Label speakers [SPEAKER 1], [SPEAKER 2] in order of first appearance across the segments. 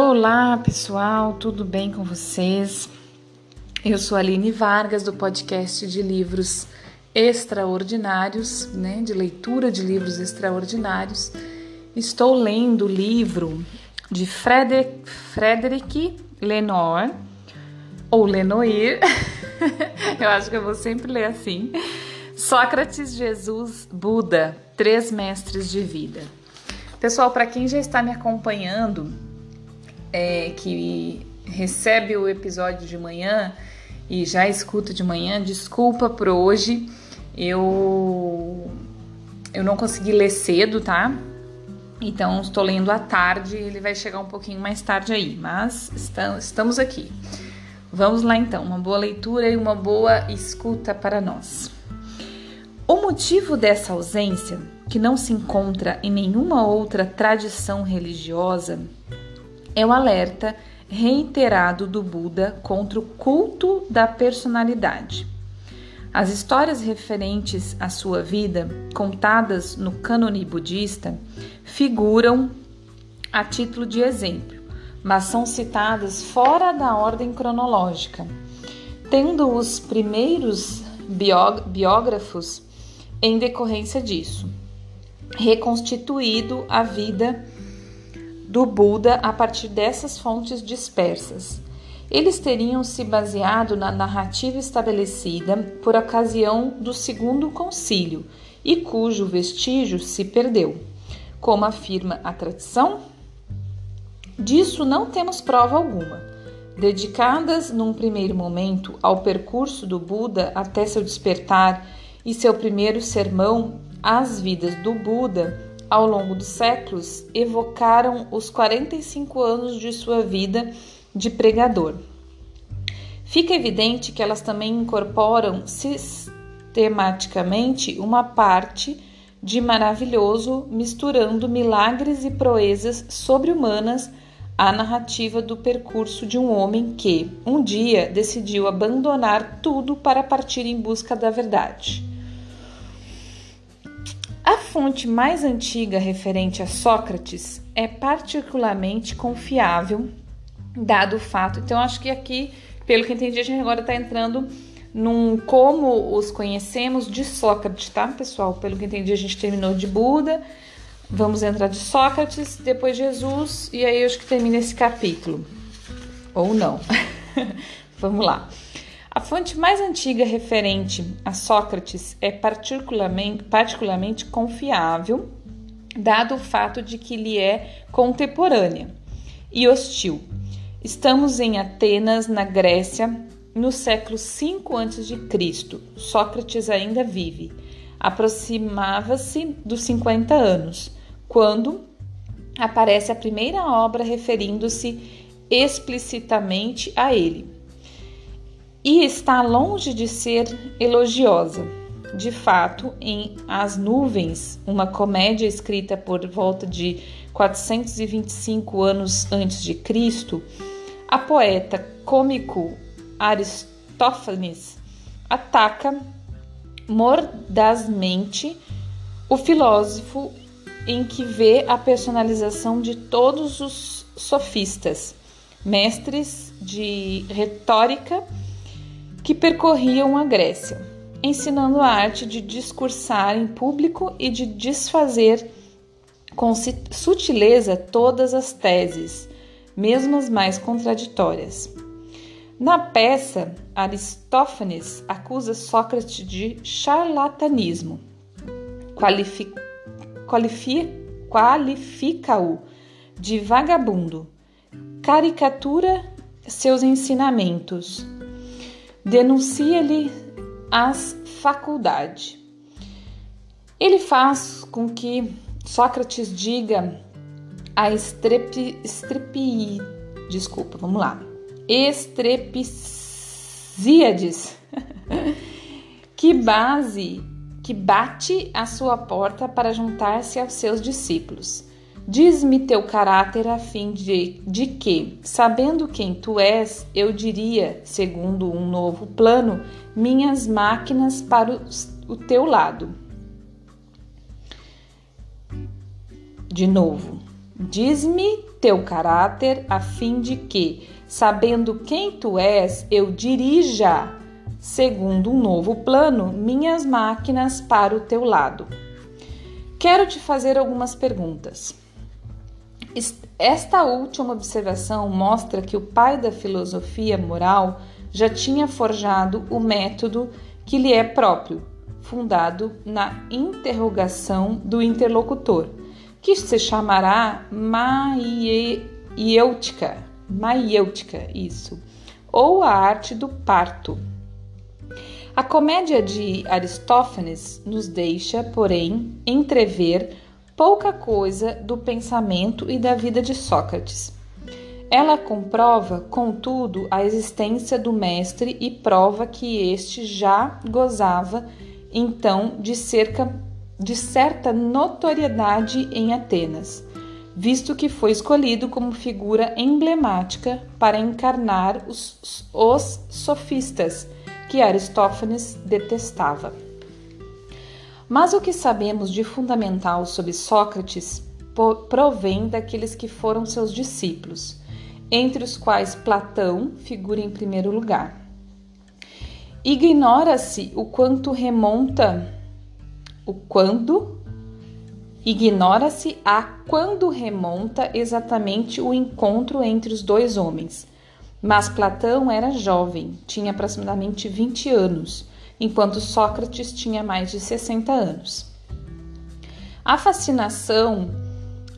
[SPEAKER 1] Olá, pessoal, tudo bem com vocês? Eu sou Aline Vargas do podcast de livros extraordinários, né, de leitura de livros extraordinários. Estou lendo o livro de Frederic, Frederic Lenoir ou Lenoir. eu acho que eu vou sempre ler assim. Sócrates, Jesus, Buda, três mestres de vida. Pessoal, para quem já está me acompanhando, é, que recebe o episódio de manhã e já escuta de manhã, desculpa por hoje. Eu eu não consegui ler cedo, tá? Então estou lendo à tarde, ele vai chegar um pouquinho mais tarde aí, mas estamos aqui. Vamos lá então, uma boa leitura e uma boa escuta para nós. O motivo dessa ausência, que não se encontra em nenhuma outra tradição religiosa, é o alerta reiterado do Buda contra o culto da personalidade. As histórias referentes à sua vida, contadas no cânone budista, figuram a título de exemplo, mas são citadas fora da ordem cronológica, tendo os primeiros biógrafos, em decorrência disso, reconstituído a vida do Buda a partir dessas fontes dispersas. Eles teriam se baseado na narrativa estabelecida por ocasião do segundo concílio e cujo vestígio se perdeu. Como afirma a tradição, disso não temos prova alguma. Dedicadas num primeiro momento ao percurso do Buda até seu despertar e seu primeiro sermão, As Vidas do Buda, ao longo dos séculos, evocaram os 45 anos de sua vida de pregador. Fica evidente que elas também incorporam sistematicamente uma parte de maravilhoso, misturando milagres e proezas sobre-humanas à narrativa do percurso de um homem que, um dia, decidiu abandonar tudo para partir em busca da verdade. A fonte mais antiga referente a Sócrates é particularmente confiável, dado o fato. Então, acho que aqui, pelo que entendi, a gente agora está entrando num como os conhecemos de Sócrates, tá, pessoal? Pelo que entendi, a gente terminou de Buda, vamos entrar de Sócrates, depois Jesus, e aí eu acho que termina esse capítulo. Ou não. vamos lá. A fonte mais antiga referente a Sócrates é particularmente, particularmente confiável, dado o fato de que lhe é contemporânea e hostil. Estamos em Atenas, na Grécia, no século V a.C. Sócrates ainda vive. Aproximava-se dos 50 anos, quando aparece a primeira obra referindo-se explicitamente a ele e está longe de ser elogiosa. De fato, em As Nuvens, uma comédia escrita por volta de 425 anos antes de Cristo, a poeta cômico Aristófanes ataca mordazmente o filósofo em que vê a personalização de todos os sofistas, mestres de retórica que percorriam a Grécia, ensinando a arte de discursar em público e de desfazer com sutileza todas as teses, mesmo as mais contraditórias. Na peça, Aristófanes acusa Sócrates de charlatanismo, qualifica-o de vagabundo, caricatura seus ensinamentos, denuncia-lhe as faculdades. Ele faz com que Sócrates diga a estrepi, estrepi desculpa, vamos lá, estrepsíades, que base, que bate a sua porta para juntar-se aos seus discípulos. Diz-me teu caráter a fim de, de que, sabendo quem tu és, eu diria, segundo um novo plano, minhas máquinas para o, o teu lado. De novo, diz-me teu caráter, a fim de que, sabendo quem tu és, eu dirija, segundo um novo plano, minhas máquinas para o teu lado. Quero te fazer algumas perguntas. Esta última observação mostra que o pai da filosofia moral já tinha forjado o método que lhe é próprio, fundado na interrogação do interlocutor, que se chamará maiêutica, maiêutica, isso, ou a arte do parto. A comédia de Aristófanes nos deixa, porém, entrever pouca coisa do pensamento e da vida de Sócrates. Ela comprova, contudo, a existência do mestre e prova que este já gozava, então, de, cerca, de certa notoriedade em Atenas, visto que foi escolhido como figura emblemática para encarnar os, os sofistas que Aristófanes detestava. Mas o que sabemos de fundamental sobre Sócrates provém daqueles que foram seus discípulos, entre os quais Platão figura em primeiro lugar. Ignora-se o quanto remonta o quando ignora-se a quando remonta exatamente o encontro entre os dois homens mas Platão era jovem, tinha aproximadamente 20 anos, enquanto Sócrates tinha mais de 60 anos. A fascinação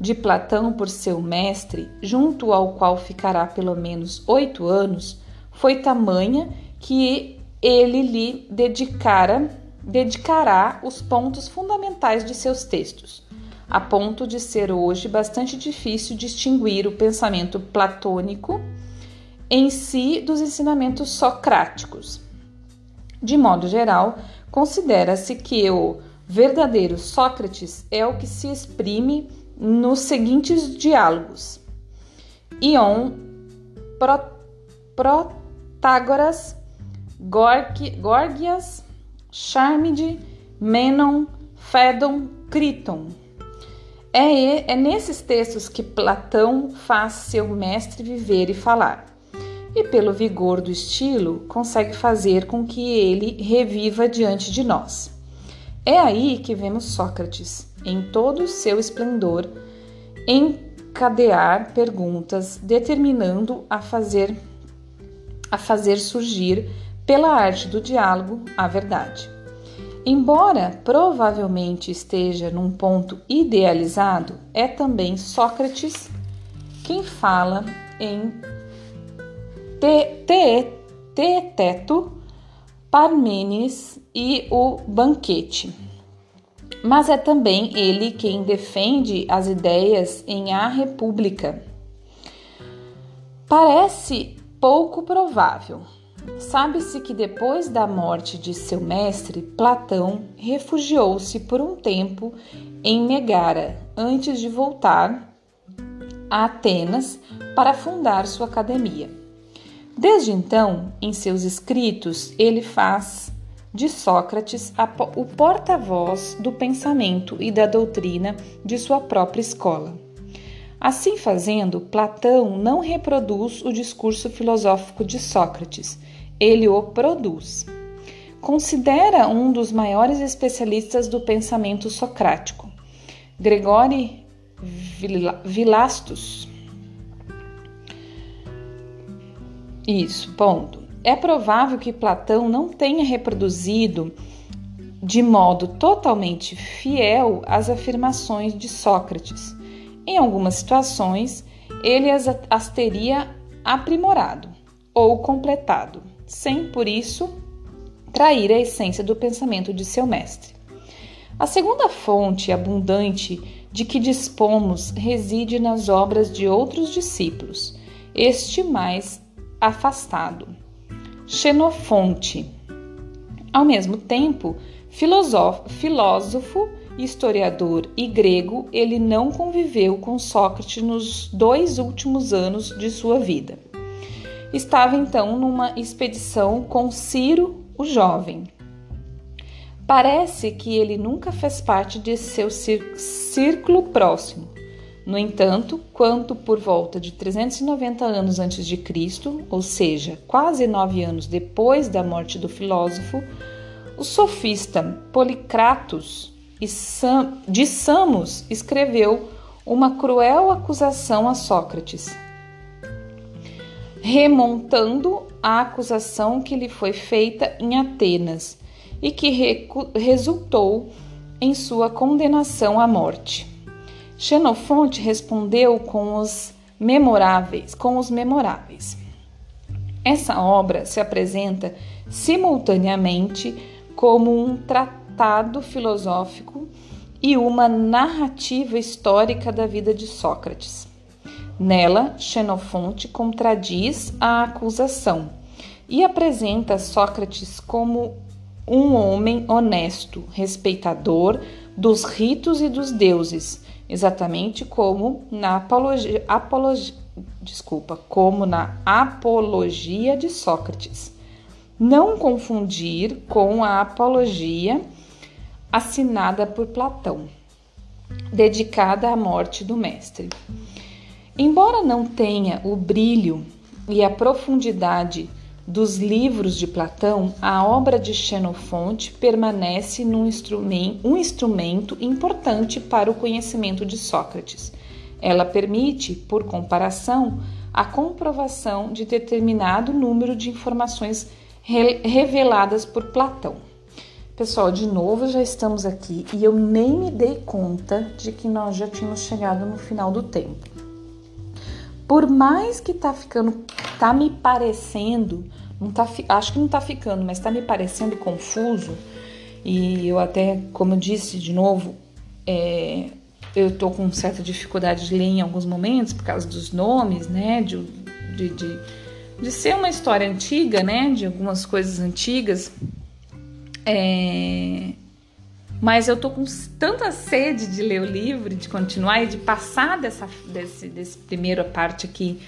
[SPEAKER 1] de Platão por seu mestre, junto ao qual ficará pelo menos oito anos, foi tamanha que ele lhe dedicara, dedicará os pontos fundamentais de seus textos, a ponto de ser hoje bastante difícil distinguir o pensamento platônico em si dos ensinamentos socráticos. De modo geral, considera-se que o verdadeiro Sócrates é o que se exprime nos seguintes diálogos: Ion, Pro, Protágoras, Gorgias, Charmide, Menon, Fédon, Criton. É, é nesses textos que Platão faz seu mestre viver e falar e, pelo vigor do estilo, consegue fazer com que ele reviva diante de nós. É aí que vemos Sócrates, em todo o seu esplendor, encadear perguntas, determinando a fazer a fazer surgir pela arte do diálogo a verdade. Embora provavelmente esteja num ponto idealizado, é também Sócrates quem fala em Teeteto, Parmênides e o banquete. Mas é também ele quem defende as ideias em A República. Parece pouco provável. Sabe-se que depois da morte de seu mestre, Platão refugiou-se por um tempo em Megara, antes de voltar a Atenas para fundar sua academia. Desde então, em seus escritos, ele faz de Sócrates o porta-voz do pensamento e da doutrina de sua própria escola. Assim fazendo, Platão não reproduz o discurso filosófico de Sócrates, ele o produz. Considera um dos maiores especialistas do pensamento socrático, Gregori Vilastus, Isso, ponto. É provável que Platão não tenha reproduzido de modo totalmente fiel as afirmações de Sócrates. Em algumas situações, ele as, as teria aprimorado ou completado, sem por isso trair a essência do pensamento de seu mestre. A segunda fonte abundante de que dispomos reside nas obras de outros discípulos, este mais afastado. Xenofonte. Ao mesmo tempo, filósofo, historiador e grego, ele não conviveu com Sócrates nos dois últimos anos de sua vida. Estava então numa expedição com Ciro, o jovem. Parece que ele nunca fez parte de seu círculo próximo. No entanto, quando por volta de 390 anos antes de Cristo, ou seja, quase nove anos depois da morte do filósofo, o sofista Policratus de Samos escreveu uma cruel acusação a Sócrates, remontando a acusação que lhe foi feita em Atenas e que resultou em sua condenação à morte. Xenofonte respondeu com os memoráveis, com os memoráveis. Essa obra se apresenta simultaneamente como um tratado filosófico e uma narrativa histórica da vida de Sócrates. Nela, Xenofonte contradiz a acusação e apresenta Sócrates como um homem honesto, respeitador dos ritos e dos deuses, exatamente como na apologia, apologia, desculpa, como na apologia de Sócrates. Não confundir com a apologia assinada por Platão, dedicada à morte do mestre. Embora não tenha o brilho e a profundidade dos livros de Platão, a obra de Xenofonte permanece um instrumento importante para o conhecimento de Sócrates. Ela permite, por comparação, a comprovação de determinado número de informações re reveladas por Platão. Pessoal, de novo já estamos aqui e eu nem me dei conta de que nós já tínhamos chegado no final do tempo. Por mais que tá ficando, tá me parecendo não tá, acho que não está ficando, mas está me parecendo confuso. E eu até, como eu disse de novo, é, eu estou com certa dificuldade de ler em alguns momentos por causa dos nomes, né? De, de, de, de ser uma história antiga, né? De algumas coisas antigas. É, mas eu tô com tanta sede de ler o livro, de continuar e de passar dessa desse, desse primeira parte aqui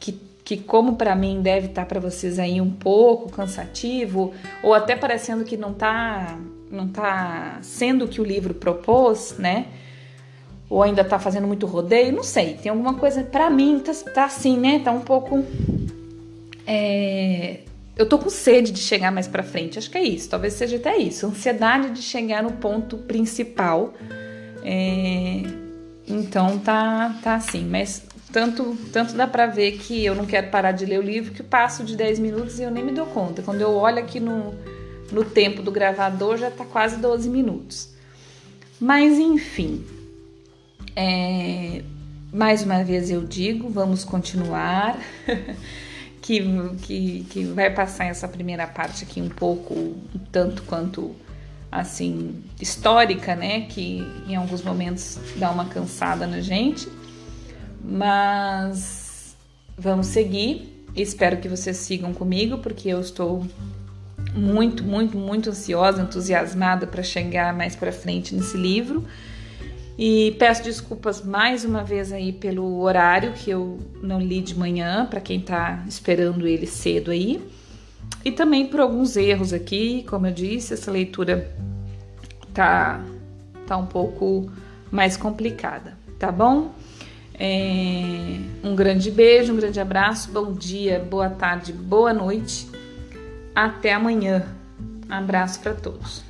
[SPEAKER 1] que que como para mim deve estar tá para vocês aí um pouco cansativo ou até parecendo que não tá não tá sendo o que o livro propôs, né? Ou ainda tá fazendo muito rodeio, não sei. Tem alguma coisa para mim tá, tá assim, né? Tá um pouco é... eu tô com sede de chegar mais para frente. Acho que é isso. Talvez seja até isso. Ansiedade de chegar no ponto principal. É... Então tá tá assim, mas tanto, tanto dá para ver que eu não quero parar de ler o livro que passo de 10 minutos e eu nem me dou conta. Quando eu olho aqui no, no tempo do gravador já tá quase 12 minutos. Mas enfim, é, mais uma vez eu digo, vamos continuar. que, que, que vai passar essa primeira parte aqui um pouco, tanto quanto assim, histórica, né? Que em alguns momentos dá uma cansada na gente. Mas vamos seguir. Espero que vocês sigam comigo, porque eu estou muito, muito, muito ansiosa, entusiasmada para chegar mais para frente nesse livro. E peço desculpas mais uma vez aí pelo horário que eu não li de manhã, para quem está esperando ele cedo aí. E também por alguns erros aqui, como eu disse, essa leitura tá, tá um pouco mais complicada, tá bom? É, um grande beijo, um grande abraço, bom dia, boa tarde, boa noite. Até amanhã. Abraço para todos.